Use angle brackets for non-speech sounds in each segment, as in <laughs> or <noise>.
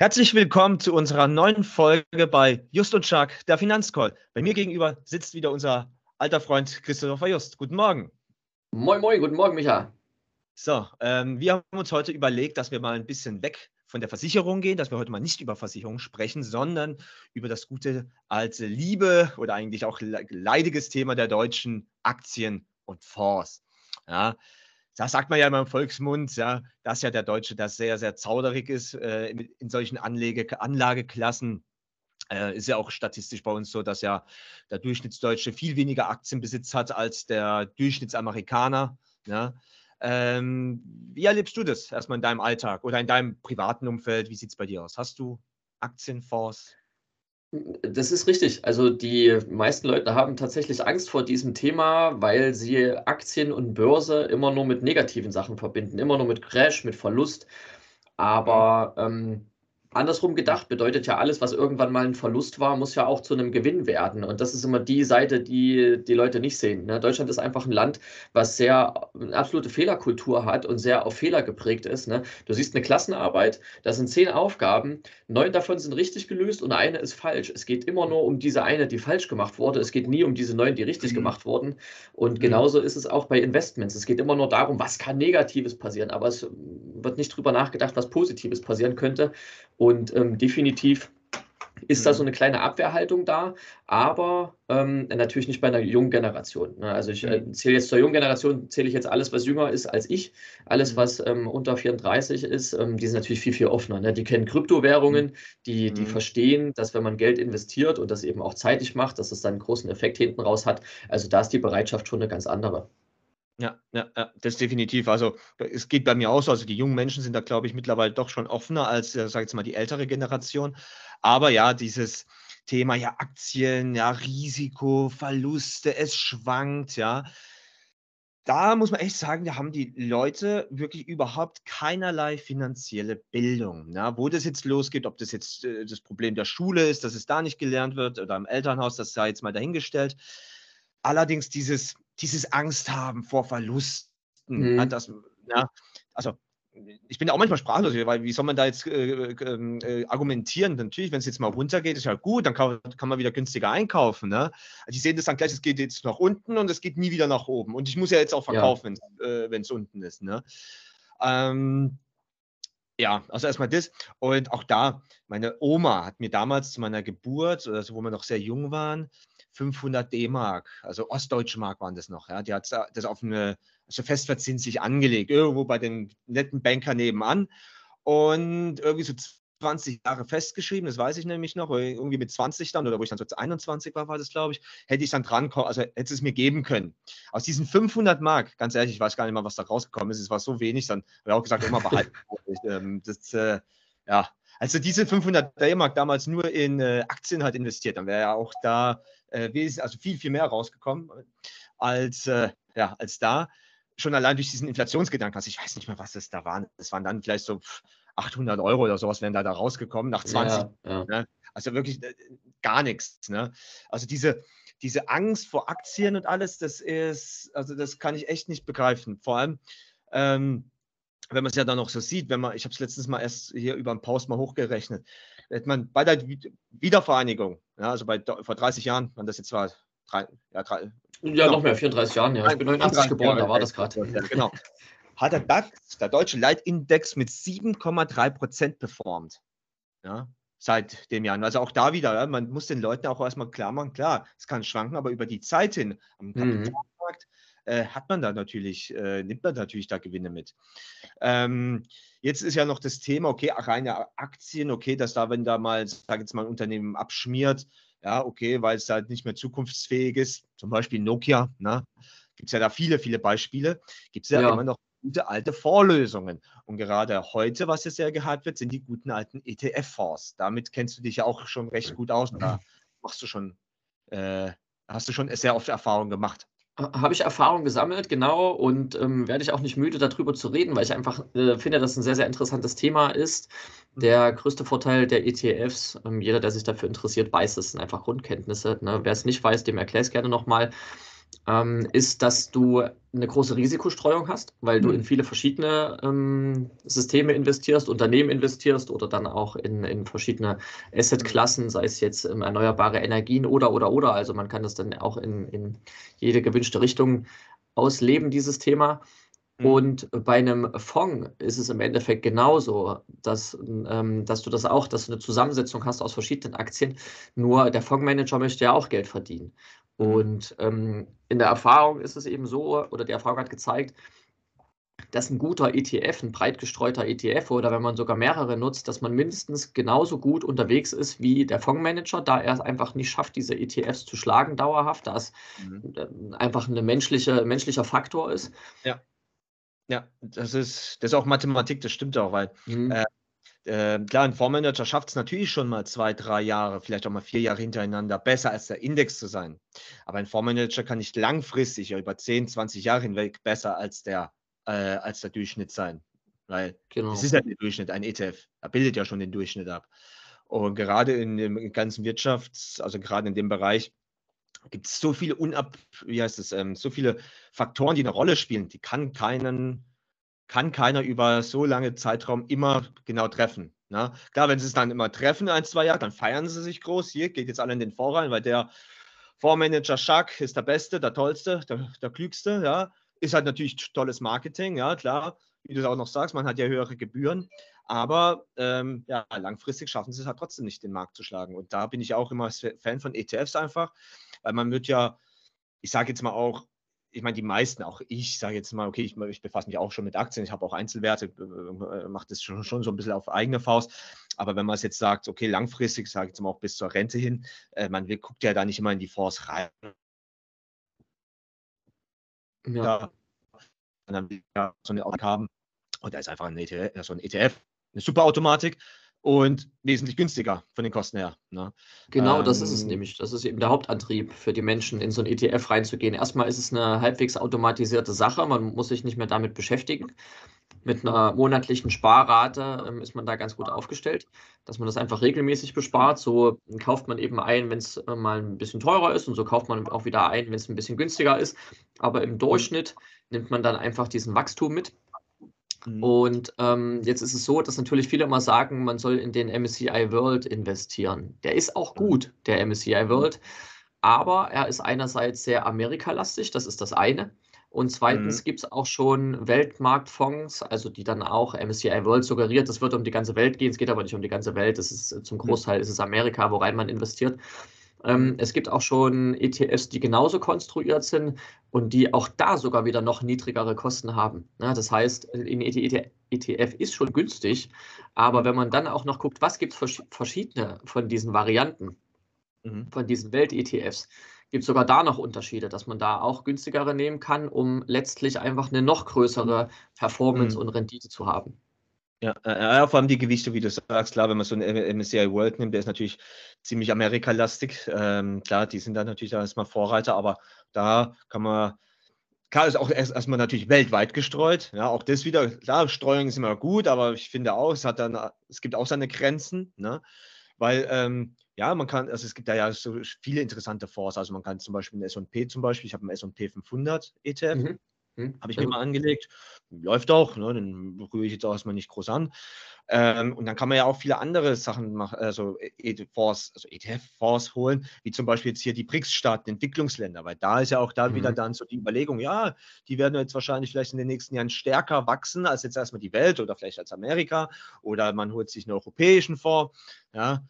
Herzlich willkommen zu unserer neuen Folge bei Just und Stark, der Finanzcall. Bei mir gegenüber sitzt wieder unser alter Freund Christopher Just. Guten Morgen. Moin, moin, guten Morgen, Micha. So, ähm, wir haben uns heute überlegt, dass wir mal ein bisschen weg von der Versicherung gehen, dass wir heute mal nicht über Versicherung sprechen, sondern über das gute alte Liebe oder eigentlich auch leidiges Thema der deutschen Aktien und Fonds. Ja, das sagt man ja immer im Volksmund, ja, dass ja der Deutsche das sehr, sehr zauderig ist äh, in, solchen Anlege, Anlageklassen. Äh, ist ja auch statistisch bei uns so, dass ja der Durchschnittsdeutsche viel weniger Aktienbesitz hat als der Durchschnittsamerikaner. Ja. Ähm, wie erlebst du das erstmal in deinem Alltag oder in deinem privaten Umfeld? Wie sieht es bei dir aus? Hast du Aktienfonds? Das ist richtig. Also die meisten Leute haben tatsächlich Angst vor diesem Thema, weil sie Aktien und Börse immer nur mit negativen Sachen verbinden, immer nur mit Crash, mit Verlust. Aber ähm, andersrum gedacht bedeutet ja alles, was irgendwann mal ein Verlust war, muss ja auch zu einem Gewinn werden. Und das ist immer die Seite, die die Leute nicht sehen. Ne? Deutschland ist einfach ein Land, was sehr eine absolute Fehlerkultur hat und sehr auf Fehler geprägt ist. Ne? Du siehst eine Klassenarbeit, da sind zehn Aufgaben, neun davon sind richtig gelöst und eine ist falsch. Es geht immer nur um diese eine, die falsch gemacht wurde. Es geht nie um diese neun, die richtig mhm. gemacht wurden. Und mhm. genauso ist es auch bei Investments. Es geht immer nur darum, was kann Negatives passieren, aber es wird nicht drüber nachgedacht, was Positives passieren könnte. Und ähm, definitiv ist da so mhm. eine kleine Abwehrhaltung da, aber ähm, natürlich nicht bei einer jungen Generation. Ne? Also ich äh, mhm. zähle jetzt zur jungen Generation, zähle ich jetzt alles, was jünger ist als ich, alles, mhm. was ähm, unter 34 ist, ähm, die sind natürlich viel, viel offener. Ne? Die kennen Kryptowährungen, die, die mhm. verstehen, dass wenn man Geld investiert und das eben auch zeitig macht, dass das dann einen großen Effekt hinten raus hat. Also da ist die Bereitschaft schon eine ganz andere. Ja, ja, ja, das definitiv. Also es geht bei mir auch so. Also die jungen Menschen sind da, glaube ich, mittlerweile doch schon offener als, äh, sag ich jetzt mal, die ältere Generation. Aber ja, dieses Thema, ja, Aktien, ja, Risiko, Verluste, es schwankt, ja. Da muss man echt sagen, da haben die Leute wirklich überhaupt keinerlei finanzielle Bildung. Ja, wo das jetzt losgeht, ob das jetzt äh, das Problem der Schule ist, dass es da nicht gelernt wird oder im Elternhaus, das sei jetzt mal dahingestellt. Allerdings dieses dieses Angst haben vor Verlusten. Mhm. Das, ja, also ich bin auch manchmal sprachlos, weil wie soll man da jetzt äh, äh, äh argumentieren? Natürlich, wenn es jetzt mal runtergeht, ist ja gut, dann kann, kann man wieder günstiger einkaufen. Ne? Die sehen das dann gleich, es geht jetzt nach unten und es geht nie wieder nach oben. Und ich muss ja jetzt auch verkaufen, ja. wenn es äh, unten ist. Ne? Ähm, ja, also erstmal das. Und auch da, meine Oma hat mir damals zu meiner Geburt, also wo wir noch sehr jung waren, 500 D-Mark, also ostdeutsche Mark waren das noch. Ja. Die hat das auf eine, also festverzinslich angelegt, irgendwo bei dem netten Banker nebenan. Und irgendwie so 20 Jahre festgeschrieben, das weiß ich nämlich noch, irgendwie mit 20 dann, oder wo ich dann so 21 war, war das, glaube ich, hätte ich dann dran, also hätte es mir geben können. Aus diesen 500 Mark, ganz ehrlich, ich weiß gar nicht mal, was da rausgekommen ist, es war so wenig, dann habe ich auch gesagt, immer behalten. <laughs> Ähm, das, äh, ja, also diese 500 D-Mark damals nur in äh, Aktien halt investiert, dann wäre ja auch da äh, also viel, viel mehr rausgekommen als, äh, ja, als da. Schon allein durch diesen Inflationsgedanken, also ich weiß nicht mehr, was das da waren. Das waren dann vielleicht so 800 Euro oder sowas, wären da, da rausgekommen nach 20. Ja, ja. Ne? Also wirklich äh, gar nichts. Ne? Also diese, diese Angst vor Aktien und alles, das ist, also das kann ich echt nicht begreifen. Vor allem, ähm, wenn man es ja dann noch so sieht, wenn man, ich habe es letztens mal erst hier über einen Post mal hochgerechnet, hätte man bei der Wiedervereinigung, ja, also bei, vor 30 Jahren, wann das jetzt war, drei, ja, drei, ja, noch mehr, 34 Jahren, ja. Ich bin 89 geboren, da war das gerade. Ja, <laughs> genau. Hat der DAX, der deutsche Leitindex, mit 7,3 Prozent performt. Ja, seit dem Jahr. Also auch da wieder, ja, man muss den Leuten auch erstmal klar machen, klar, es kann schwanken, aber über die Zeit hin am mhm. Kapitalmarkt mhm. Äh, hat man da natürlich, äh, nimmt man natürlich da Gewinne mit. Ähm, Jetzt ist ja noch das Thema, okay, reine Aktien, okay, dass da, wenn da mal, sage jetzt mal, ein Unternehmen abschmiert, ja, okay, weil es halt nicht mehr zukunftsfähig ist, zum Beispiel Nokia, ne? gibt es ja da viele, viele Beispiele, gibt es ja, ja, immer noch gute alte Vorlösungen. Und gerade heute, was ja sehr gehypt wird, sind die guten alten ETF-Fonds. Damit kennst du dich ja auch schon recht gut aus. Da machst du schon, äh, hast du schon sehr oft Erfahrung gemacht. Habe ich Erfahrung gesammelt, genau, und ähm, werde ich auch nicht müde, darüber zu reden, weil ich einfach äh, finde, dass es ein sehr, sehr interessantes Thema ist. Mhm. Der größte Vorteil der ETFs, ähm, jeder, der sich dafür interessiert, weiß es, sind einfach Grundkenntnisse. Ne? Wer es nicht weiß, dem erkläre ich es gerne nochmal. Ähm, ist, dass du eine große Risikostreuung hast, weil du mhm. in viele verschiedene ähm, Systeme investierst, Unternehmen investierst oder dann auch in, in verschiedene Assetklassen, sei es jetzt ähm, erneuerbare Energien oder, oder, oder. Also man kann das dann auch in, in jede gewünschte Richtung ausleben, dieses Thema. Mhm. Und bei einem Fonds ist es im Endeffekt genauso, dass, ähm, dass du das auch, dass du eine Zusammensetzung hast aus verschiedenen Aktien. Nur der Fondsmanager möchte ja auch Geld verdienen. Und ähm, in der Erfahrung ist es eben so, oder die Erfahrung hat gezeigt, dass ein guter ETF, ein breit gestreuter ETF oder wenn man sogar mehrere nutzt, dass man mindestens genauso gut unterwegs ist wie der Fondsmanager, da er es einfach nicht schafft, diese ETFs zu schlagen dauerhaft, da es mhm. Ähm, einfach ein menschliche, menschlicher Faktor ist. Ja. Ja, das ist, das ist auch Mathematik, das stimmt auch, weil mhm. äh, äh, klar, ein Fondsmanager schafft es natürlich schon mal zwei, drei Jahre, vielleicht auch mal vier Jahre hintereinander, besser als der Index zu sein. Aber ein Fondsmanager kann nicht langfristig, ja über 10, 20 Jahre hinweg besser als der, äh, als der Durchschnitt sein. Weil genau. es ist ja der Durchschnitt, ein ETF. Er bildet ja schon den Durchschnitt ab. Und gerade in dem ganzen Wirtschafts-, also gerade in dem Bereich, gibt es so viele unab, wie heißt es, ähm, so viele Faktoren, die eine Rolle spielen, die kann keinen, kann keiner über so lange Zeitraum immer genau treffen. Ne? Klar, wenn sie es dann immer treffen, ein, zwei Jahre, dann feiern sie sich groß. Hier geht jetzt alle in den Vorrein, weil der Vormanager Schack ist der Beste, der Tollste, der, der Klügste. Ja? Ist halt natürlich tolles Marketing, ja, klar. Wie du es auch noch sagst, man hat ja höhere Gebühren. Aber ähm, ja, langfristig schaffen sie es halt trotzdem nicht, den Markt zu schlagen. Und da bin ich auch immer Fan von ETFs einfach, weil man wird ja, ich sage jetzt mal auch, ich meine, die meisten, auch ich sage jetzt mal, okay, ich, ich, befasse mich auch schon mit Aktien, ich habe auch Einzelwerte, äh, mache das schon, schon, so ein bisschen auf eigene Faust. Aber wenn man es jetzt sagt, okay, langfristig, sage ich jetzt mal auch bis zur Rente hin, äh, man will, guckt ja da nicht immer in die Fonds rein. Ja. Und dann will ja so eine Aufgabe haben. Und da ist einfach ein ETF, so ein ETF, eine super Automatik und wesentlich günstiger von den Kosten her. Ne? Genau, ähm, das ist es ähm, nämlich. Das ist eben der Hauptantrieb für die Menschen, in so ein ETF reinzugehen. Erstmal ist es eine halbwegs automatisierte Sache, man muss sich nicht mehr damit beschäftigen. Mit einer monatlichen Sparrate ähm, ist man da ganz gut aufgestellt, dass man das einfach regelmäßig bespart. So kauft man eben ein, wenn es äh, mal ein bisschen teurer ist und so kauft man auch wieder ein, wenn es ein bisschen günstiger ist. Aber im Durchschnitt nimmt man dann einfach diesen Wachstum mit Mhm. Und ähm, jetzt ist es so, dass natürlich viele immer sagen, man soll in den MSCI World investieren. Der ist auch gut, der MSCI World, aber er ist einerseits sehr amerikalastig, das ist das eine. Und zweitens mhm. gibt es auch schon Weltmarktfonds, also die dann auch MSCI World suggeriert, es wird um die ganze Welt gehen, es geht aber nicht um die ganze Welt, das ist zum mhm. Großteil ist es Amerika, worein man investiert. Ähm, es gibt auch schon ETFs, die genauso konstruiert sind und die auch da sogar wieder noch niedrigere Kosten haben. Das heißt, ein ETF ist schon günstig, aber wenn man dann auch noch guckt, was gibt es verschiedene von diesen Varianten, mhm. von diesen Welt-ETFs, gibt es sogar da noch Unterschiede, dass man da auch günstigere nehmen kann, um letztlich einfach eine noch größere. Performance mhm. und Rendite zu haben. Ja, äh, ja, vor allem die Gewichte, wie du sagst, klar, wenn man so einen MSCI World nimmt, der ist natürlich ziemlich Amerikalastig. Ähm, klar, die sind dann natürlich erstmal Vorreiter, aber da kann man, klar, ist auch erst, erstmal natürlich weltweit gestreut. Ja, auch das wieder, klar, Streuung ist immer gut, aber ich finde auch, es hat dann, es gibt auch seine Grenzen, ne? Weil, ähm, ja, man kann, also es gibt da ja so viele interessante Fonds. Also man kann zum Beispiel einen S&P zum Beispiel, ich habe einen S&P 500 ETF. Mhm. Hm, Habe ich mir mal angelegt. Läuft auch, ne? den rühre ich jetzt auch erstmal nicht groß an. Ähm, und dann kann man ja auch viele andere Sachen machen, also, Fonds, also ETF-Fonds holen, wie zum Beispiel jetzt hier die BRICS-Staaten, Entwicklungsländer, weil da ist ja auch da mhm. wieder dann so die Überlegung, ja, die werden jetzt wahrscheinlich vielleicht in den nächsten Jahren stärker wachsen als jetzt erstmal die Welt oder vielleicht als Amerika oder man holt sich einen europäischen Fonds, ja,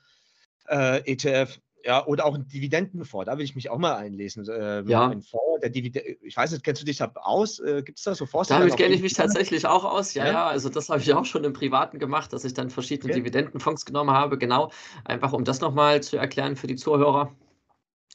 äh, ETF. Ja, oder auch ein Dividendenfonds, da will ich mich auch mal einlesen. Ähm, ja. Ein Fonds, der Dividende, ich weiß nicht, kennst du dich da aus? Äh, Gibt es da so Fonds? Damit kenne ich mich tatsächlich auch aus, ja, ja. ja. Also das habe ich auch schon im Privaten gemacht, dass ich dann verschiedene okay. Dividendenfonds genommen habe, genau. Einfach um das nochmal zu erklären für die Zuhörer.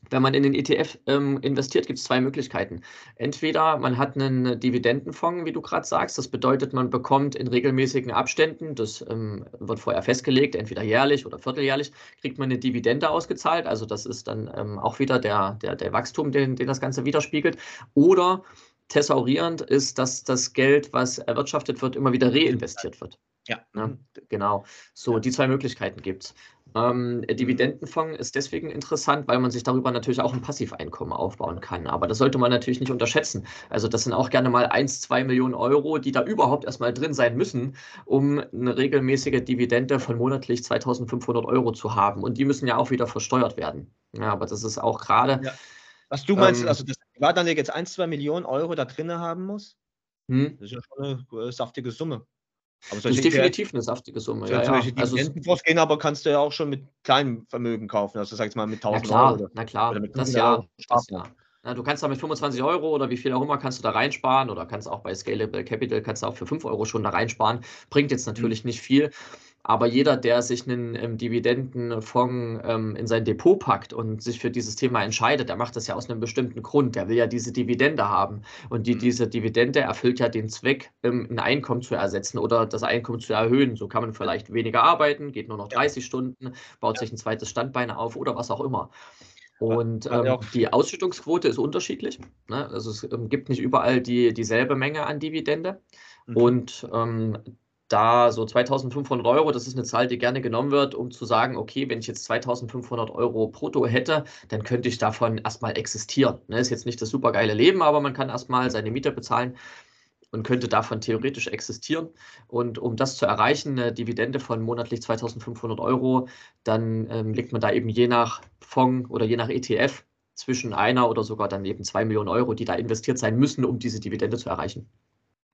Wenn man in den ETF ähm, investiert, gibt es zwei Möglichkeiten. Entweder man hat einen Dividendenfonds, wie du gerade sagst. Das bedeutet, man bekommt in regelmäßigen Abständen, das ähm, wird vorher festgelegt, entweder jährlich oder vierteljährlich, kriegt man eine Dividende ausgezahlt. Also das ist dann ähm, auch wieder der, der, der Wachstum, den, den das Ganze widerspiegelt. Oder thesaurierend ist, dass das Geld, was erwirtschaftet wird, immer wieder reinvestiert wird. Ja. ja mhm. genau. So, die zwei Möglichkeiten gibt es. Ähm, mhm. Dividendenfonds ist deswegen interessant, weil man sich darüber natürlich auch ein Passiveinkommen aufbauen kann. Aber das sollte man natürlich nicht unterschätzen. Also das sind auch gerne mal 1, 2 Millionen Euro, die da überhaupt erstmal drin sein müssen, um eine regelmäßige Dividende von monatlich 2500 Euro zu haben. Und die müssen ja auch wieder versteuert werden. Ja, aber das ist auch gerade. Ja. Was du meinst, ähm, also das Privatanleger jetzt 1, 2 Millionen Euro da drin haben muss? Hm? Das ist ja schon eine saftige Summe. Aber das ist definitiv eine saftige Summe. Ja, solche ja. Also gehen, aber kannst du ja auch schon mit kleinem Vermögen kaufen. Also sag ich mal mit 1000 na klar, Euro. Na klar, oder mit das ja. Das ja. Na, du kannst da mit 25 Euro oder wie viel auch immer kannst du da reinsparen oder kannst auch bei Scalable Capital kannst du auch für 5 Euro schon da reinsparen. Bringt jetzt natürlich mhm. nicht viel. Aber jeder, der sich einen ähm, Dividendenfonds ähm, in sein Depot packt und sich für dieses Thema entscheidet, der macht das ja aus einem bestimmten Grund. Der will ja diese Dividende haben. Und die, mhm. diese Dividende erfüllt ja den Zweck, ähm, ein Einkommen zu ersetzen oder das Einkommen zu erhöhen. So kann man vielleicht weniger arbeiten, geht nur noch 30 ja. Stunden, baut ja. sich ein zweites Standbein auf oder was auch immer. Und ähm, die Ausschüttungsquote ist unterschiedlich. Ne? Also es ähm, gibt nicht überall die, dieselbe Menge an Dividende. Mhm. Und ähm, da so 2500 Euro, das ist eine Zahl, die gerne genommen wird, um zu sagen, okay, wenn ich jetzt 2500 Euro brutto hätte, dann könnte ich davon erstmal existieren. Ne, ist jetzt nicht das super geile Leben, aber man kann erstmal seine Miete bezahlen und könnte davon theoretisch existieren. Und um das zu erreichen, eine Dividende von monatlich 2500 Euro, dann ähm, legt man da eben je nach Fonds oder je nach ETF zwischen einer oder sogar dann eben zwei Millionen Euro, die da investiert sein müssen, um diese Dividende zu erreichen.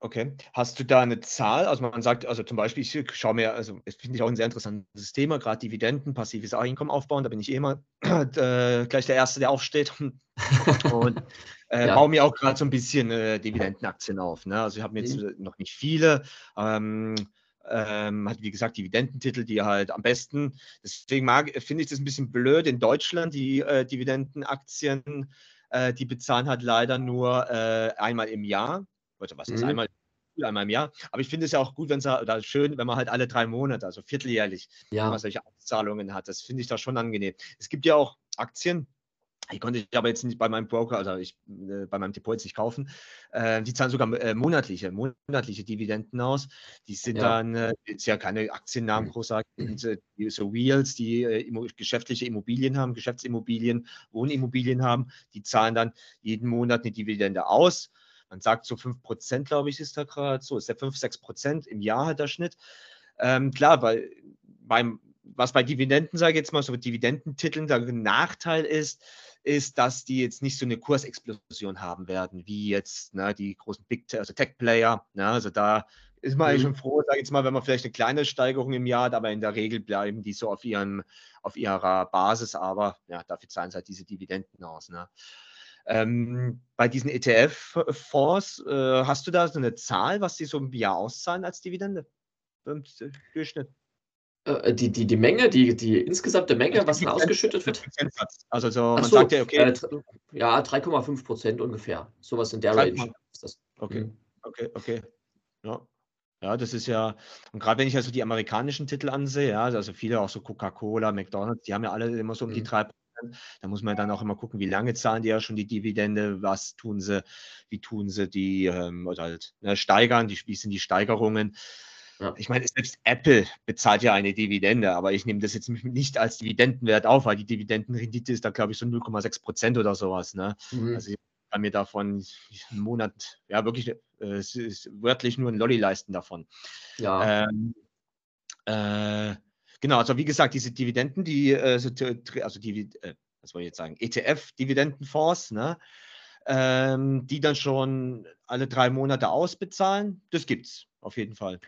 Okay. Hast du da eine Zahl? Also man sagt, also zum Beispiel, ich schaue mir, also das finde ich auch ein sehr interessantes Thema, gerade Dividenden, passives Einkommen aufbauen, da bin ich eh immer <clears throat> äh, gleich der Erste, der aufsteht <laughs> und äh, ja. baue mir auch gerade so ein bisschen äh, Dividendenaktien auf. Ne? Also ich habe mir jetzt mhm. noch nicht viele, ähm, ähm, hat wie gesagt Dividendentitel, die halt am besten, deswegen finde ich das ein bisschen blöd in Deutschland, die äh, Dividendenaktien, äh, die bezahlen halt leider nur äh, einmal im Jahr oder was ist mhm. einmal, einmal im Jahr. Aber ich finde es ja auch gut, wenn es da schön, wenn man halt alle drei Monate, also vierteljährlich, ja. man solche Auszahlungen hat. Das finde ich da schon angenehm. Es gibt ja auch Aktien, die konnte ich aber jetzt nicht bei meinem Broker, also ich, äh, bei meinem Depot jetzt nicht kaufen. Äh, die zahlen sogar äh, monatliche, monatliche Dividenden aus. Die sind ja. dann, äh, ist ja keine Aktiennamen mhm. großartig, mhm. die, so Wheels, die äh, geschäftliche Immobilien haben, Geschäftsimmobilien, Wohnimmobilien haben, die zahlen dann jeden Monat eine Dividende aus man sagt so 5%, glaube ich, ist da gerade so, ist der 5, 6% im Jahr halt der Schnitt. Ähm, klar, weil beim, was bei Dividenden, sage ich jetzt mal, so Dividendentiteln der Nachteil ist, ist, dass die jetzt nicht so eine Kursexplosion haben werden, wie jetzt ne, die großen Big also Tech-Player. Ne, also da ist man mhm. eigentlich schon froh, sage ich jetzt mal, wenn man vielleicht eine kleine Steigerung im Jahr hat, aber in der Regel bleiben die so auf, ihren, auf ihrer Basis, aber ja, dafür zahlen sie halt diese Dividenden aus. Ne. Ähm, bei diesen ETF-Fonds, äh, hast du da so eine Zahl, was die so im Jahr auszahlen als Dividende? Im Durchschnitt? Äh, die, die, die Menge, die, die insgesamte Menge, also was da ausgeschüttet wird? Also so, man so, sagt ja, okay. Äh, ja, 3,5 Prozent ungefähr. Sowas in der Range ist das. Okay, mhm. okay, okay. Ja. Ja, das ist ja, und gerade wenn ich also die amerikanischen Titel ansehe, ja, also viele auch so Coca-Cola, McDonalds, die haben ja alle immer so um die 3 mhm. Da muss man dann auch immer gucken, wie lange zahlen die ja schon die Dividende, was tun sie, wie tun sie die ähm, oder halt ne, steigern, die, wie sind die Steigerungen. Ja. Ich meine, selbst Apple bezahlt ja eine Dividende, aber ich nehme das jetzt nicht als Dividendenwert auf, weil die Dividendenrendite ist da, glaube ich, so 0,6 Prozent oder sowas. Ne? Mhm. Also ich kann mir davon einen Monat, ja wirklich, äh, es ist wörtlich nur ein Lolli leisten davon. Ja. Ähm, äh, Genau, also wie gesagt, diese Dividenden, die, äh, also die, äh, was soll ich jetzt sagen, ETF-Dividendenfonds, ne, ähm, die dann schon alle drei Monate ausbezahlen, das gibt es auf jeden Fall.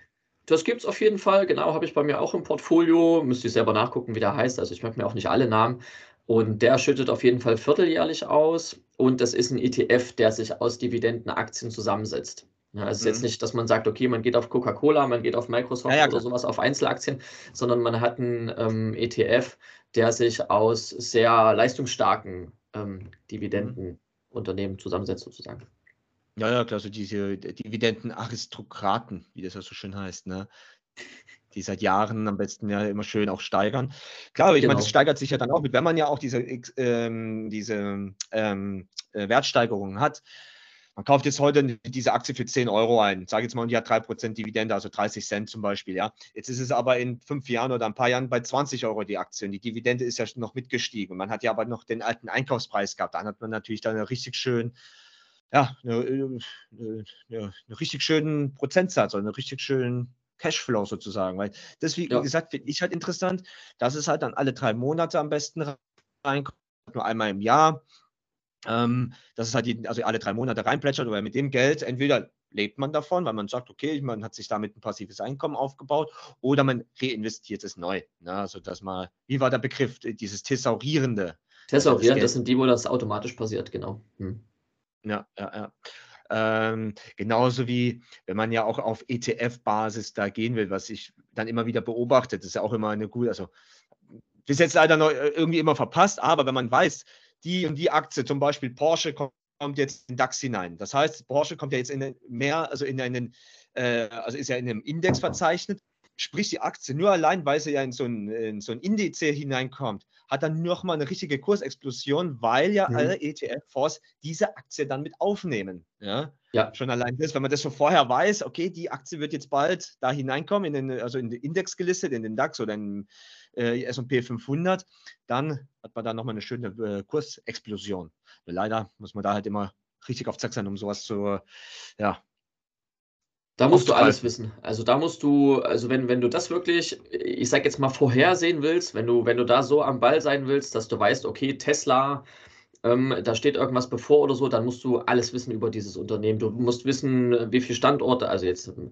Das gibt es auf jeden Fall, genau, habe ich bei mir auch im Portfolio. Müsste ich selber nachgucken, wie der heißt. Also ich merke mir auch nicht alle Namen. Und der schüttet auf jeden Fall vierteljährlich aus. Und das ist ein ETF, der sich aus Dividendenaktien zusammensetzt. Ja, also mhm. es ist jetzt mhm. nicht, dass man sagt, okay, man geht auf Coca-Cola, man geht auf Microsoft ja, ja, oder sowas auf Einzelaktien, sondern man hat einen ähm, ETF, der sich aus sehr leistungsstarken ähm, Dividendenunternehmen zusammensetzt, sozusagen. Ja, ja, klar, so diese Dividendenaristokraten, wie das ja so schön heißt, ne? die seit Jahren am besten ja immer schön auch steigern. Klar, aber ich genau. meine, das steigert sich ja dann auch mit, wenn man ja auch diese, ähm, diese ähm, äh, Wertsteigerungen hat, man kauft jetzt heute diese Aktie für 10 Euro ein, sage jetzt mal, und die hat 3% Dividende, also 30 Cent zum Beispiel, ja. Jetzt ist es aber in fünf Jahren oder ein paar Jahren bei 20 Euro die Aktie und die Dividende ist ja noch mitgestiegen. Man hat ja aber noch den alten Einkaufspreis gehabt. Dann hat man natürlich dann richtig schön, ja, eine, eine, eine, eine richtig schönen Prozentsatz oder einen richtig schönen Cashflow sozusagen. Weil das, wie ja. gesagt, finde ich halt interessant, dass es halt dann alle drei Monate am besten reinkommt, nur einmal im Jahr ähm, dass es halt die, also alle drei Monate reinplätschert oder mit dem Geld entweder lebt man davon, weil man sagt, okay, man hat sich damit ein passives Einkommen aufgebaut oder man reinvestiert es neu. Ne? Also dass man, wie war der Begriff, dieses Thesaurierende? Thesaurieren, das, das sind die, wo das automatisch passiert, genau. Hm. Ja, ja, ja. Ähm, genauso wie wenn man ja auch auf ETF-Basis da gehen will, was ich dann immer wieder beobachte, das ist ja auch immer eine gute, also bis jetzt leider noch äh, irgendwie immer verpasst, aber wenn man weiß, die und die Aktie, zum Beispiel Porsche kommt jetzt in DAX hinein. Das heißt, Porsche kommt ja jetzt in mehr, also in einen, äh, also ist ja in einem Index verzeichnet. Sprich, die Aktie nur allein, weil sie ja in so ein, in so ein Indiz hineinkommt, hat dann nochmal eine richtige Kursexplosion, weil ja mhm. alle ETF-Fonds diese Aktie dann mit aufnehmen. Ja? ja. Schon allein das, wenn man das so vorher weiß, okay, die Aktie wird jetzt bald da hineinkommen, in den, also in den Index gelistet, in den DAX oder in äh, S&P 500, dann hat man da nochmal eine schöne äh, Kursexplosion. Leider muss man da halt immer richtig auf Zack sein, um sowas zu, ja, da musst du alles wissen. Also da musst du, also wenn, wenn du das wirklich, ich sag jetzt mal, vorhersehen willst, wenn du, wenn du da so am Ball sein willst, dass du weißt, okay, Tesla ähm, da steht irgendwas bevor oder so, dann musst du alles wissen über dieses Unternehmen. Du musst wissen, wie viele Standorte, also jetzt ähm,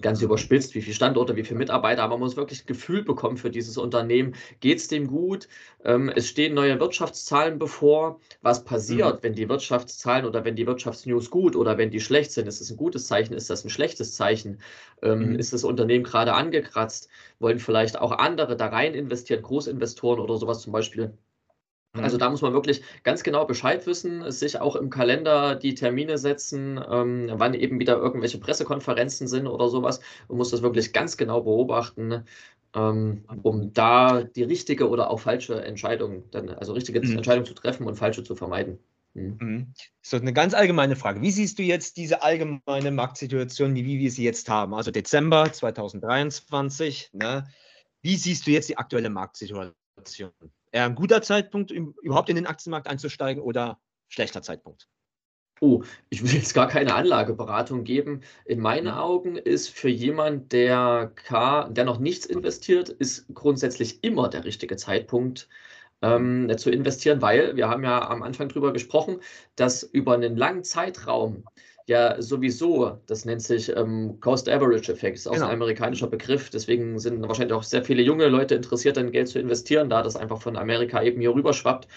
ganz überspitzt, wie viele Standorte, wie viele Mitarbeiter, aber man muss wirklich ein Gefühl bekommen für dieses Unternehmen. Geht es dem gut? Ähm, es stehen neue Wirtschaftszahlen bevor. Was passiert, mhm. wenn die Wirtschaftszahlen oder wenn die Wirtschaftsnews gut oder wenn die schlecht sind? Ist das ein gutes Zeichen? Ist das ein schlechtes Zeichen? Ähm, mhm. Ist das Unternehmen gerade angekratzt? Wollen vielleicht auch andere da rein investieren, Großinvestoren oder sowas zum Beispiel? Also mhm. da muss man wirklich ganz genau Bescheid wissen, sich auch im Kalender die Termine setzen, ähm, wann eben wieder irgendwelche Pressekonferenzen sind oder sowas und muss das wirklich ganz genau beobachten, ähm, um da die richtige oder auch falsche Entscheidung, dann, also richtige mhm. Entscheidung zu treffen und falsche zu vermeiden. Mhm. mhm. So eine ganz allgemeine Frage. Wie siehst du jetzt diese allgemeine Marktsituation, wie wir sie jetzt haben? Also Dezember 2023. Ne? Wie siehst du jetzt die aktuelle Marktsituation? Eher ein guter Zeitpunkt, überhaupt in den Aktienmarkt einzusteigen oder schlechter Zeitpunkt? Oh, ich will jetzt gar keine Anlageberatung geben. In meinen mhm. Augen ist für jemand, der, der noch nichts investiert, ist grundsätzlich immer der richtige Zeitpunkt ähm, zu investieren, weil wir haben ja am Anfang darüber gesprochen, dass über einen langen Zeitraum ja sowieso, das nennt sich ähm, Cost Average Effekt, ist auch genau. ein amerikanischer Begriff. Deswegen sind wahrscheinlich auch sehr viele junge Leute interessiert, dann Geld zu investieren, da das einfach von Amerika eben hier rüber schwappt,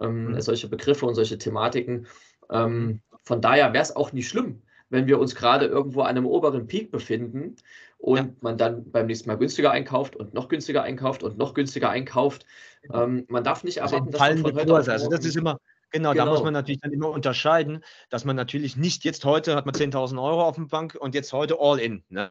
ähm, mhm. solche Begriffe und solche Thematiken. Ähm, von daher wäre es auch nicht schlimm, wenn wir uns gerade irgendwo an einem oberen Peak befinden und ja. man dann beim nächsten Mal günstiger einkauft und noch günstiger einkauft und noch günstiger einkauft. Genau. Ähm, man darf nicht also erwarten, also dass man von heute Kurse. Also das ist immer Genau, genau, da muss genau. man natürlich dann immer unterscheiden, dass man natürlich nicht jetzt heute hat man 10.000 Euro auf dem Bank und jetzt heute all in. Ne?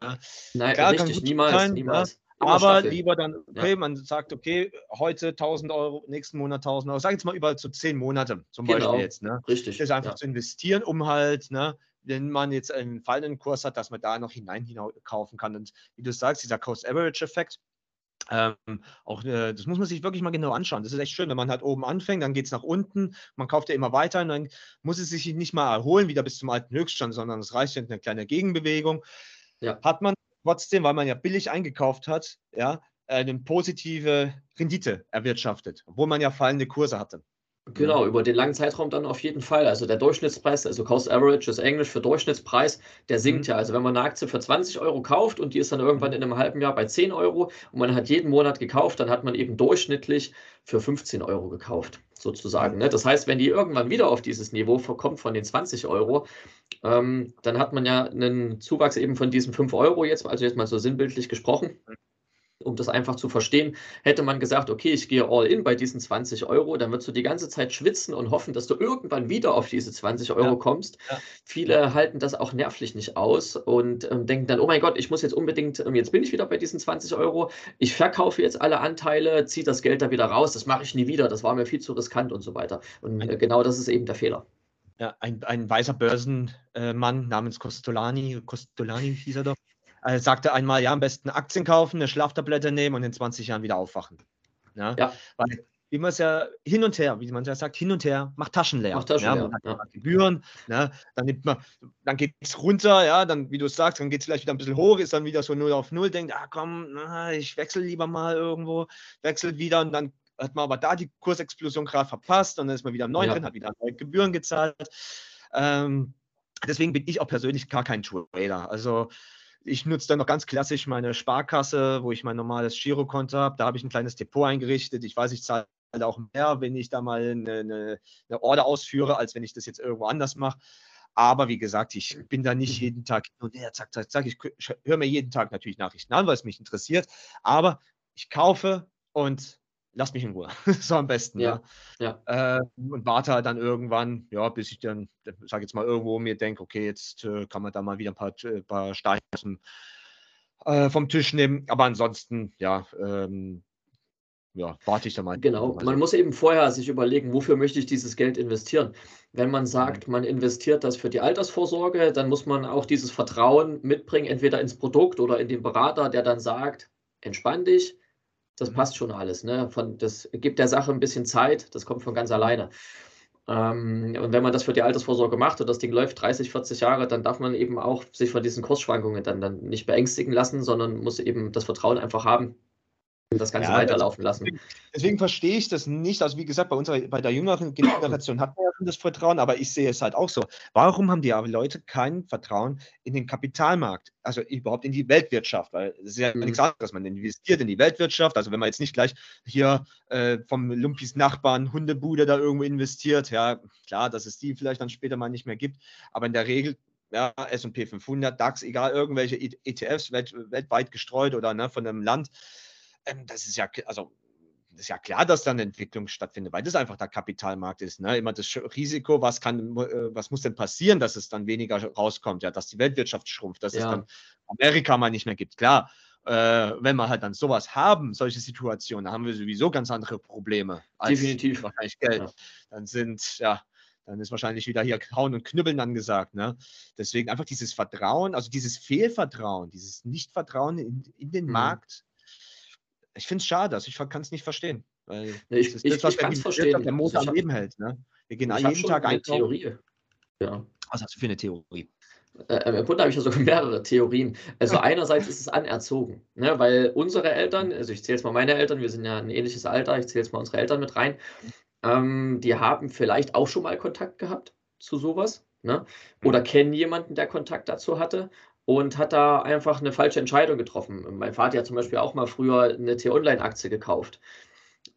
Nein, Klar, richtig, niemals, sein, ne? niemals. Aber Staffel. lieber dann, okay, ja. man sagt, okay, heute 1000 Euro, nächsten Monat 1000 Euro, sag jetzt mal über zu so 10 Monate zum genau. Beispiel jetzt. Ne? Richtig. Das ist einfach ja. zu investieren, um halt, ne, wenn man jetzt einen fallenden Kurs hat, dass man da noch hinein kaufen kann. Und wie du sagst, dieser Cost-Average-Effekt, ähm, auch, äh, das muss man sich wirklich mal genau anschauen. Das ist echt schön, wenn man halt oben anfängt, dann geht es nach unten, man kauft ja immer weiter und dann muss es sich nicht mal erholen, wieder bis zum alten Höchststand, sondern es reicht eine kleine Gegenbewegung. Ja. Hat man trotzdem, weil man ja billig eingekauft hat, ja, eine positive Rendite erwirtschaftet, obwohl man ja fallende Kurse hatte. Genau, über den langen Zeitraum dann auf jeden Fall. Also der Durchschnittspreis, also Cost Average ist Englisch für Durchschnittspreis, der sinkt mhm. ja. Also wenn man eine Aktie für 20 Euro kauft und die ist dann irgendwann in einem halben Jahr bei 10 Euro und man hat jeden Monat gekauft, dann hat man eben durchschnittlich für 15 Euro gekauft, sozusagen. Ne? Das heißt, wenn die irgendwann wieder auf dieses Niveau kommt von den 20 Euro, ähm, dann hat man ja einen Zuwachs eben von diesen 5 Euro jetzt, also jetzt mal so sinnbildlich gesprochen um das einfach zu verstehen, hätte man gesagt, okay, ich gehe all in bei diesen 20 Euro, dann wirst du die ganze Zeit schwitzen und hoffen, dass du irgendwann wieder auf diese 20 Euro ja. kommst. Ja. Viele halten das auch nervlich nicht aus und ähm, denken dann, oh mein Gott, ich muss jetzt unbedingt, ähm, jetzt bin ich wieder bei diesen 20 Euro, ich verkaufe jetzt alle Anteile, ziehe das Geld da wieder raus, das mache ich nie wieder, das war mir viel zu riskant und so weiter. Und äh, genau das ist eben der Fehler. Ja, ein, ein weißer Börsenmann namens Costolani, Costolani hieß er doch, äh, sagte einmal, ja, am besten Aktien kaufen, eine Schlaftablette nehmen und in 20 Jahren wieder aufwachen. Ja, ja. Weil wie man es ja hin und her, wie man es ja sagt, hin und her, macht Taschen leer. Macht Taschen ja, leer. Man hat ja. Gebühren, ne? dann nimmt man, dann geht es runter, ja, dann, wie du sagst, dann geht es vielleicht wieder ein bisschen hoch, ist dann wieder so 0 auf 0, denkt, ah komm, na, ich wechsle lieber mal irgendwo, wechselt wieder und dann hat man aber da die Kursexplosion gerade verpasst und dann ist man wieder am neuen ja. drin, hat wieder neue Gebühren gezahlt. Ähm, deswegen bin ich auch persönlich gar kein Trader. Also ich nutze dann noch ganz klassisch meine Sparkasse, wo ich mein normales Girokonto habe. Da habe ich ein kleines Depot eingerichtet. Ich weiß, ich zahle auch mehr, wenn ich da mal eine, eine, eine Order ausführe, als wenn ich das jetzt irgendwo anders mache. Aber wie gesagt, ich bin da nicht mhm. jeden Tag und ja, zack, zack, zack. Ich höre mir jeden Tag natürlich Nachrichten an, weil es mich interessiert. Aber ich kaufe und lass mich in Ruhe. <laughs> so am besten. Ja. ja. ja. Äh, und warte halt dann irgendwann, ja, bis ich dann, sage jetzt mal, irgendwo mir denke, okay, jetzt äh, kann man da mal wieder ein paar, äh, paar Steine äh, vom Tisch nehmen. Aber ansonsten, ja, ähm, ja, warte ich da mal. Genau, man muss eben vorher sich überlegen, wofür möchte ich dieses Geld investieren. Wenn man sagt, man investiert das für die Altersvorsorge, dann muss man auch dieses Vertrauen mitbringen, entweder ins Produkt oder in den Berater, der dann sagt, entspann dich, das mhm. passt schon alles. Ne? Von, das gibt der Sache ein bisschen Zeit, das kommt von ganz alleine. Ähm, und wenn man das für die Altersvorsorge macht und das Ding läuft 30, 40 Jahre, dann darf man eben auch sich von diesen Kursschwankungen dann, dann nicht beängstigen lassen, sondern muss eben das Vertrauen einfach haben, das Ganze ja, weiterlaufen lassen. Deswegen, deswegen, verstehe ich das nicht. Also wie gesagt, bei unserer, bei der jüngeren Generation hat man ja schon das Vertrauen, aber ich sehe es halt auch so. Warum haben die Leute kein Vertrauen in den Kapitalmarkt, also überhaupt in die Weltwirtschaft? Weil es ist ja mhm. nichts anderes, dass man investiert in die Weltwirtschaft. Also wenn man jetzt nicht gleich hier äh, vom Lumpis Nachbarn Hundebude da irgendwo investiert, ja klar, dass es die vielleicht dann später mal nicht mehr gibt, aber in der Regel ja, S&P 500, DAX, egal, irgendwelche ETFs welt, weltweit gestreut oder ne, von einem Land, ähm, das ist ja, also ist ja klar, dass da eine Entwicklung stattfindet, weil das einfach der Kapitalmarkt ist. Ne? Immer das Risiko, was kann, äh, was muss denn passieren, dass es dann weniger rauskommt, ja, dass die Weltwirtschaft schrumpft, dass ja. es dann Amerika mal nicht mehr gibt. Klar, äh, wenn wir halt dann sowas haben, solche Situationen, dann haben wir sowieso ganz andere Probleme. Definitiv. Wahrscheinlich Geld. Ja. Dann sind, ja, dann ist wahrscheinlich wieder hier Hauen und Knüppeln angesagt. Ne? Deswegen einfach dieses Vertrauen, also dieses Fehlvertrauen, dieses Nichtvertrauen in, in den mhm. Markt, ich finde es schade, also ich kann es nicht verstehen. Weil ich, das das, was ich, ich verstehen. der Motor am Leben hält. Ne? Wir gehen jeden Tag eine Theorie. Ja. Was hast du für eine Theorie? Äh, Im Grunde habe ich ja sogar mehrere Theorien. Also einerseits ist es anerzogen, ne, weil unsere Eltern, also ich zähle jetzt mal meine Eltern, wir sind ja ein ähnliches Alter, ich zähle jetzt mal unsere Eltern mit rein, ähm, die haben vielleicht auch schon mal Kontakt gehabt zu sowas. Ne? Oder kennen jemanden, der Kontakt dazu hatte und hat da einfach eine falsche Entscheidung getroffen. Mein Vater hat zum Beispiel auch mal früher eine T-Online-Aktie gekauft.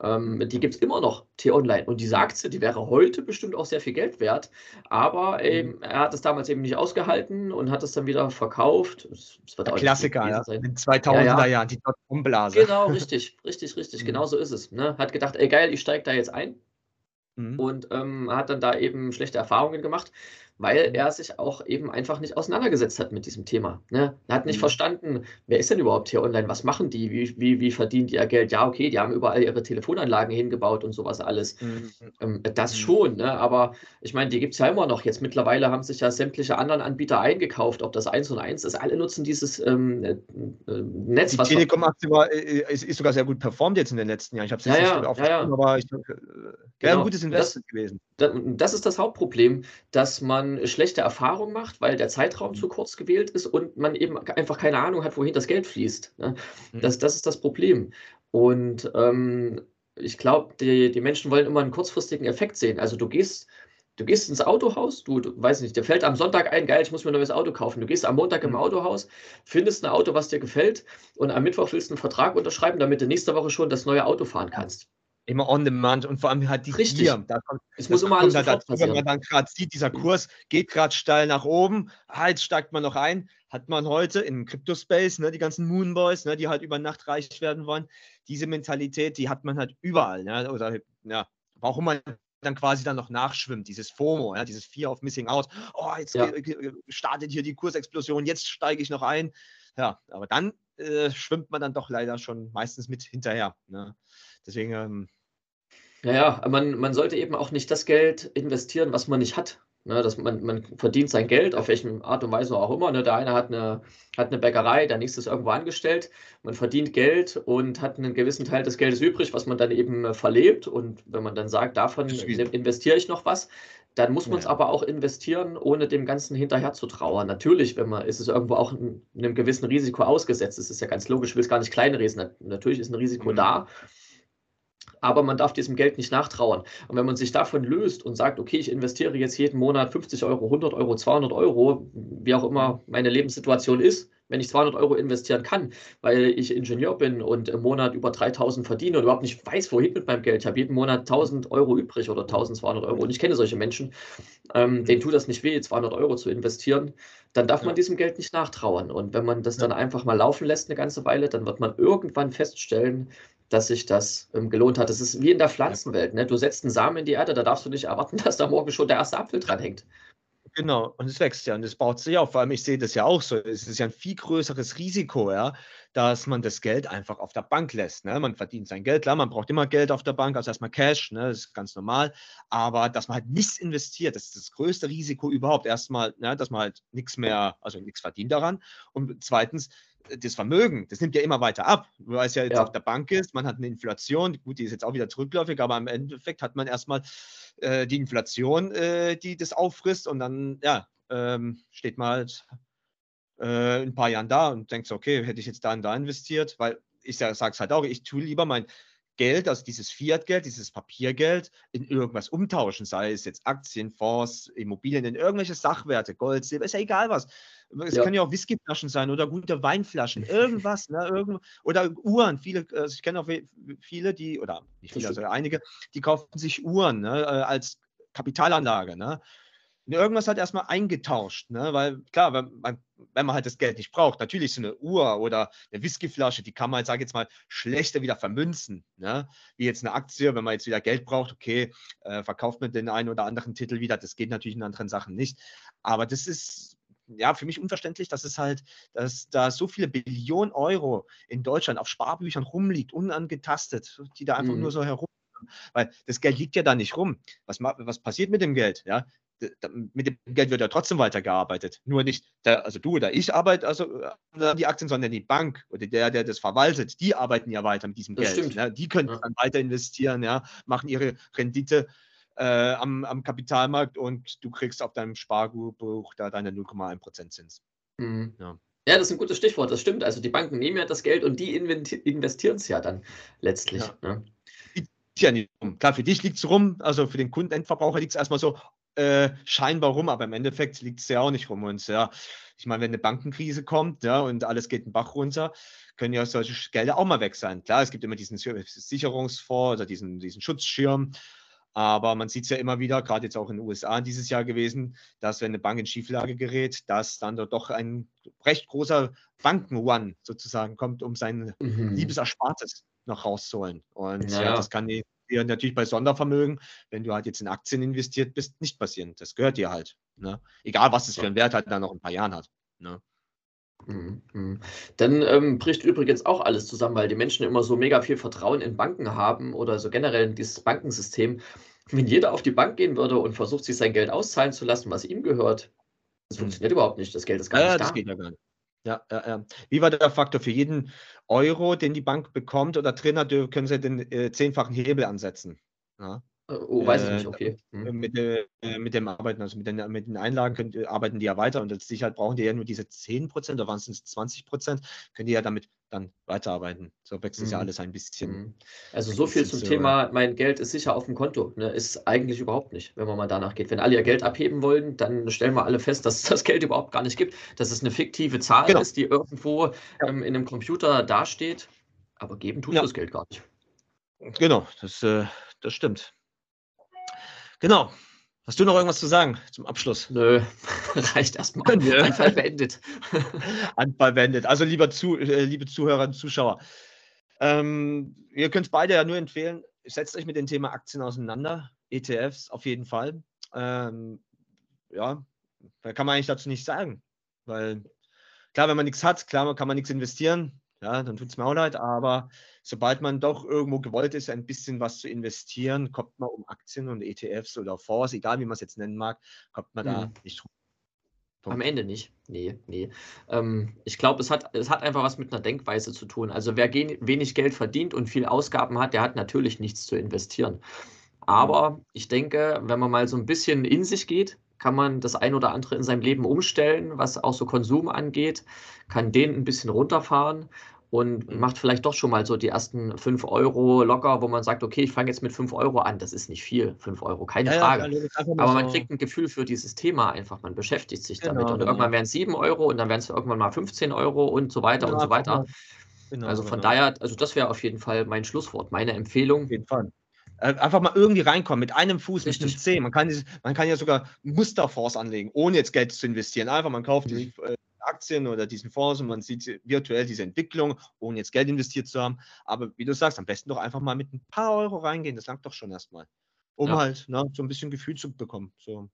Ähm, die gibt es immer noch, T-Online. Und diese Aktie, die wäre heute bestimmt auch sehr viel Geld wert. Aber mhm. er hat es damals eben nicht ausgehalten und hat es dann wieder verkauft. Das, das Klassiker, ja. in 2000er ja, ja. Jahren, die Dotcom-Blase. Genau, richtig, richtig, richtig. Mhm. Genau so ist es. Ne? Hat gedacht, ey geil, ich steige da jetzt ein. Mhm. Und ähm, hat dann da eben schlechte Erfahrungen gemacht weil mhm. er sich auch eben einfach nicht auseinandergesetzt hat mit diesem Thema. Ne? Er hat nicht mhm. verstanden, wer ist denn überhaupt hier online, was machen die, wie, wie, wie verdienen die ihr Geld? Ja, okay, die haben überall ihre Telefonanlagen hingebaut und sowas alles. Mhm. Ähm, das mhm. schon, ne? aber ich meine, die gibt es ja immer noch. Jetzt mittlerweile haben sich ja sämtliche anderen Anbieter eingekauft, ob das 1 und 1 ist. Alle nutzen dieses ähm, äh, äh Netz. Die Telekom-Aktie äh, ist, ist, sogar sehr gut performt jetzt in den letzten Jahren. Ich habe es jetzt ja, nicht ja, ja, ja. aber ich, äh, genau. ein gutes Investment das, gewesen. Das ist das Hauptproblem, dass man schlechte Erfahrungen macht, weil der Zeitraum zu kurz gewählt ist und man eben einfach keine Ahnung hat, wohin das Geld fließt. Ne? Mhm. Das, das ist das Problem. Und ähm, ich glaube, die, die Menschen wollen immer einen kurzfristigen Effekt sehen. Also du gehst, du gehst ins Autohaus, du, du weißt nicht, dir fällt am Sonntag ein, geil, ich muss mir ein neues Auto kaufen. Du gehst am Montag im mhm. Autohaus, findest ein Auto, was dir gefällt und am Mittwoch willst du einen Vertrag unterschreiben, damit du nächste Woche schon das neue Auto fahren kannst immer on demand und vor allem halt die Richtig. Gier. Da kommt, es muss immer alles da dazu, wenn man dann gerade sieht, dieser Kurs geht gerade steil nach oben, jetzt steigt man noch ein, hat man heute im Crypto-Space, ne, die ganzen Moonboys, ne, die halt über Nacht reich werden wollen, diese Mentalität, die hat man halt überall, ne, oder ja, warum man dann quasi dann noch nachschwimmt, dieses FOMO, ja, dieses Fear of Missing Out, oh, jetzt ja. startet hier die Kursexplosion, jetzt steige ich noch ein, ja, aber dann äh, schwimmt man dann doch leider schon meistens mit hinterher. Ne? Deswegen ähm, ja, ja, man, man sollte eben auch nicht das Geld investieren, was man nicht hat. Ne, dass man, man verdient sein Geld, auf welche Art und Weise auch immer. Ne? Der eine hat eine, hat eine Bäckerei, der nächste ist irgendwo angestellt. Man verdient Geld und hat einen gewissen Teil des Geldes übrig, was man dann eben äh, verlebt. Und wenn man dann sagt, davon investiere ich noch was, dann muss man es ja. aber auch investieren, ohne dem Ganzen hinterher zu trauern. Natürlich, wenn man, ist es irgendwo auch einem gewissen Risiko ausgesetzt. Das ist ja ganz logisch, ich will es gar nicht kleinreden. Natürlich ist ein Risiko mhm. da aber man darf diesem Geld nicht nachtrauern. Und wenn man sich davon löst und sagt, okay, ich investiere jetzt jeden Monat 50 Euro, 100 Euro, 200 Euro, wie auch immer meine Lebenssituation ist, wenn ich 200 Euro investieren kann, weil ich Ingenieur bin und im Monat über 3000 verdiene und überhaupt nicht weiß, wohin mit meinem Geld. Ich habe jeden Monat 1000 Euro übrig oder 1200 Euro und ich kenne solche Menschen, ähm, denen tut das nicht weh, 200 Euro zu investieren. Dann darf man diesem Geld nicht nachtrauern. Und wenn man das dann einfach mal laufen lässt eine ganze Weile, dann wird man irgendwann feststellen, dass sich das ähm, gelohnt hat. Das ist wie in der Pflanzenwelt. Ne? Du setzt einen Samen in die Erde, da darfst du nicht erwarten, <laughs> dass da morgen schon der erste Apfel dran hängt. Genau, und es wächst ja und es baut sich auf. Vor allem, ich sehe das ja auch so. Es ist ja ein viel größeres Risiko, ja, dass man das Geld einfach auf der Bank lässt. Ne? Man verdient sein Geld, klar, man braucht immer Geld auf der Bank, also erstmal Cash, ne? das ist ganz normal. Aber dass man halt nichts investiert, das ist das größte Risiko überhaupt. Erstmal, ne? dass man halt nichts mehr, also nichts verdient daran. Und zweitens, das Vermögen, das nimmt ja immer weiter ab. Weil es ja jetzt ja. auf der Bank ist, man hat eine Inflation, gut, die ist jetzt auch wieder zurückläufig, aber im Endeffekt hat man erstmal äh, die Inflation, äh, die das auffrisst und dann, ja, ähm, steht man halt äh, ein paar Jahren da und denkt so, okay, hätte ich jetzt da und da investiert, weil ich ja, sage es halt auch, ich tue lieber mein Geld, also dieses Fiat-Geld, dieses Papiergeld, in irgendwas umtauschen, sei es jetzt Aktien, Fonds, Immobilien, in irgendwelche Sachwerte, Gold, Silber, ist ja egal was. Es ja. können ja auch Whiskyflaschen sein oder gute Weinflaschen, <laughs> irgendwas, ne, irgend, oder Uhren. Viele, also ich kenne auch viele, die, oder nicht viele, also einige, die kaufen sich Uhren ne, äh, als Kapitalanlage. Ne? Irgendwas halt erstmal eingetauscht. Ne? Weil klar, wenn man, wenn man halt das Geld nicht braucht, natürlich so eine Uhr oder eine Whiskyflasche, die kann man, sage jetzt mal, schlechter wieder vermünzen. Ne? Wie jetzt eine Aktie, wenn man jetzt wieder Geld braucht, okay, äh, verkauft man den einen oder anderen Titel wieder. Das geht natürlich in anderen Sachen nicht. Aber das ist ja, für mich unverständlich, dass es halt, dass da so viele Billionen Euro in Deutschland auf Sparbüchern rumliegt, unangetastet, die da einfach mhm. nur so herum weil das Geld liegt ja da nicht rum. Was, was passiert mit dem Geld? Ja? Mit dem Geld wird ja trotzdem weitergearbeitet. Nur nicht, der, also du oder ich arbeite also äh, die Aktien, sondern die Bank oder der, der das verwaltet, die arbeiten ja weiter mit diesem das Geld. Ja. Die können ja. dann weiter investieren, ja, machen ihre Rendite äh, am, am Kapitalmarkt und du kriegst auf deinem Sparbuch da deine 0,1% Zins. Mhm. Ja. Ja, das ist ein gutes Stichwort, das stimmt. Also die Banken nehmen ja das Geld und die investieren es ja dann letztlich. Ja. Ne? ja nicht rum. Klar, für dich liegt es rum, also für den Kunden, Endverbraucher liegt es erstmal so, äh, scheinbar rum, aber im Endeffekt liegt es ja auch nicht rum. Und ja, ich meine, wenn eine Bankenkrise kommt ja, und alles geht den Bach runter, können ja solche Gelder auch mal weg sein. Klar, es gibt immer diesen Sicherungsfonds oder diesen, diesen Schutzschirm. Aber man sieht es ja immer wieder, gerade jetzt auch in den USA dieses Jahr gewesen, dass wenn eine Bank in Schieflage gerät, dass dann doch ein recht großer Banken-One sozusagen kommt, um sein mhm. Liebeserspartes noch rauszuholen. Und ja. ja das kann die dir natürlich bei Sondervermögen, wenn du halt jetzt in Aktien investiert bist, nicht passieren. Das gehört dir halt. Ne? Egal, was es für einen Wert halt dann noch ein paar Jahren hat. Ne? Mhm, mhm. Dann ähm, bricht übrigens auch alles zusammen, weil die Menschen immer so mega viel Vertrauen in Banken haben oder so generell in dieses Bankensystem. Wenn jeder auf die Bank gehen würde und versucht, sich sein Geld auszahlen zu lassen, was ihm gehört, das mhm. funktioniert überhaupt nicht. Das Geld ist gar ja, nicht das da. Geht ja gar nicht. Ja, ja. Wie war der Faktor? Für jeden Euro, den die Bank bekommt oder drin hat, können sie den äh, zehnfachen Hebel ansetzen. Ja? Oh, weiß ich nicht, äh, okay. Hm. Mit, äh, mit dem Arbeiten, also mit den, mit den Einlagen können, äh, arbeiten die ja weiter und als Sicherheit brauchen die ja nur diese 10% oder waren es 20%, können die ja damit dann weiterarbeiten. So wächst es ja mhm. alles ein bisschen. Mhm. Also so viel zum so, Thema, mein Geld ist sicher auf dem Konto. Ne? Ist eigentlich überhaupt nicht, wenn man mal danach geht. Wenn alle ihr Geld abheben wollen, dann stellen wir alle fest, <laughs> dass es das Geld überhaupt gar nicht gibt, dass es eine fiktive Zahl genau. ist, die irgendwo ja. ähm, in einem Computer dasteht. Aber geben tut ja. das Geld gar nicht. Genau, das, äh, das stimmt. Genau. Hast du noch irgendwas zu sagen zum Abschluss? Nö, <laughs> reicht erstmal. Anfall beendet. <laughs> Anfall beendet. Also lieber zu, äh, liebe Zuhörer und Zuschauer, ähm, ihr könnt beide ja nur empfehlen, setzt euch mit dem Thema Aktien auseinander. ETFs auf jeden Fall. Ähm, ja, da kann man eigentlich dazu nichts sagen. Weil klar, wenn man nichts hat, klar, kann man nichts investieren. Ja, dann tut es mir auch leid, aber sobald man doch irgendwo gewollt ist, ein bisschen was zu investieren, kommt man um Aktien und ETFs oder Fonds, egal wie man es jetzt nennen mag, kommt man da Mhm. nicht drum. Am Ende nicht. Nee, nee. Ähm, ich glaube, es hat, es hat einfach was mit einer Denkweise zu tun. Also wer wenig Geld verdient und viel Ausgaben hat, der hat natürlich nichts zu investieren. Aber ich denke, wenn man mal so ein bisschen in sich geht, kann man das ein oder andere in seinem Leben umstellen, was auch so Konsum angeht, kann den ein bisschen runterfahren und macht vielleicht doch schon mal so die ersten 5 Euro locker, wo man sagt, okay, ich fange jetzt mit 5 Euro an. Das ist nicht viel, 5 Euro, keine Ja, ja, Frage. mal Aber man kriegt ein Gefühl für dieses Thema einfach, man beschäftigt sich damit. Genau, Und genau. irgendwann werden es 7 Euro und dann werden es irgendwann mal 15 Euro und so weiter Genau, und so weiter. mal- Genau, Also von genau. daher, also das wäre auf jeden Fall mein Schlusswort, meine Empfehlung. Auf jeden Fall. Äh, einfach mal irgendwie reinkommen, mit einem Fuß, mit einem Richtig. Zeh. Man kann, man kann ja sogar Musterfonds anlegen, ohne jetzt Geld zu investieren. Einfach, man kauft Mhm. die äh, Aktien oder diesen Fonds und man sieht sie- virtuell diese Entwicklung, ohne jetzt Geld investiert zu haben. Aber wie du sagst, am besten doch einfach mal mit ein paar Euro reingehen. Das langt doch schon erstmal. Um Ja. halt ne, so ein bisschen Gefühl zu bekommen. So.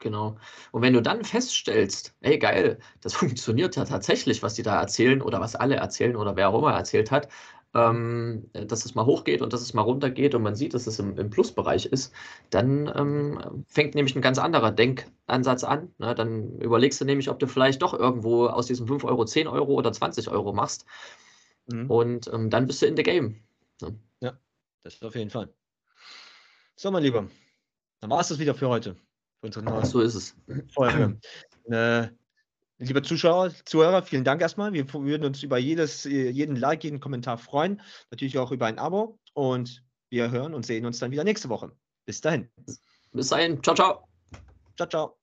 Genau. Und wenn du dann feststellst, ey geil, das <laughs> funktioniert ja tatsächlich, was die da erzählen oder was alle erzählen oder wer auch immer erzählt hat, ähm, dass es mal hochgeht und dass es mal runtergeht und man sieht, dass es im, im Plusbereich ist, dann ähm, fängt nämlich ein ganz anderer Denkansatz an. Ne? Dann überlegst du nämlich, ob du vielleicht doch irgendwo aus diesen 5 Euro 10 Euro oder 20 Euro machst Mhm. und ähm, dann bist du in the game. Das auf jeden Fall. So, mein Lieber. Dann war es das wieder für heute. Für unsere neue So ist es. Folge. <clears throat> äh, lieber Zuschauer, Zuhörer, vielen Dank erstmal. Wir würden uns über jedes, jeden Like, jeden Kommentar freuen. Natürlich auch über ein Abo. Und wir hören und sehen uns dann wieder nächste Woche. Bis dahin. Bis dahin. Ciao, ciao. Ciao, ciao.